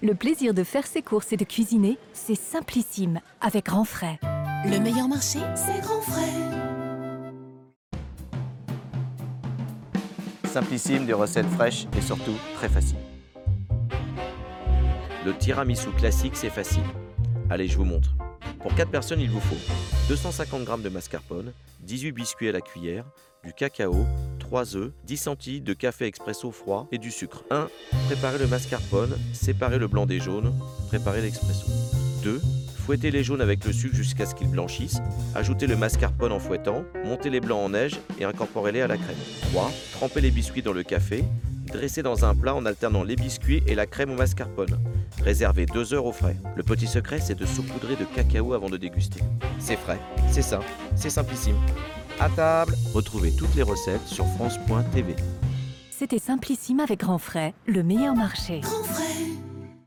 Le plaisir de faire ses courses et de cuisiner, c'est simplissime avec Grand Frais. Le meilleur marché, c'est Grand Frais. Simplissime, des recettes fraîches et surtout très faciles. Le tiramisu classique, c'est facile. Allez, je vous montre. Pour 4 personnes, il vous faut 250 g de mascarpone, 18 biscuits à la cuillère, du cacao, 3 œufs, 10 centilitres de café expresso froid et du sucre. 1. Préparez le mascarpone, séparez le blanc des jaunes, préparez l'expresso. 2. Fouettez les jaunes avec le sucre jusqu'à ce qu'ils blanchissent. Ajoutez le mascarpone en fouettant, montez les blancs en neige et incorporez-les à la crème. 3. Trempez les biscuits dans le café. Dressez dans un plat en alternant les biscuits et la crème au mascarpone. Réservez 2 heures au frais. Le petit secret, c'est de saupoudrer de cacao avant de déguster. C'est frais, c'est sain, c'est simplissime. À table Retrouvez toutes les recettes sur France.tv. C'était simplissime avec Grand Frais, le meilleur marché. Grand Frais.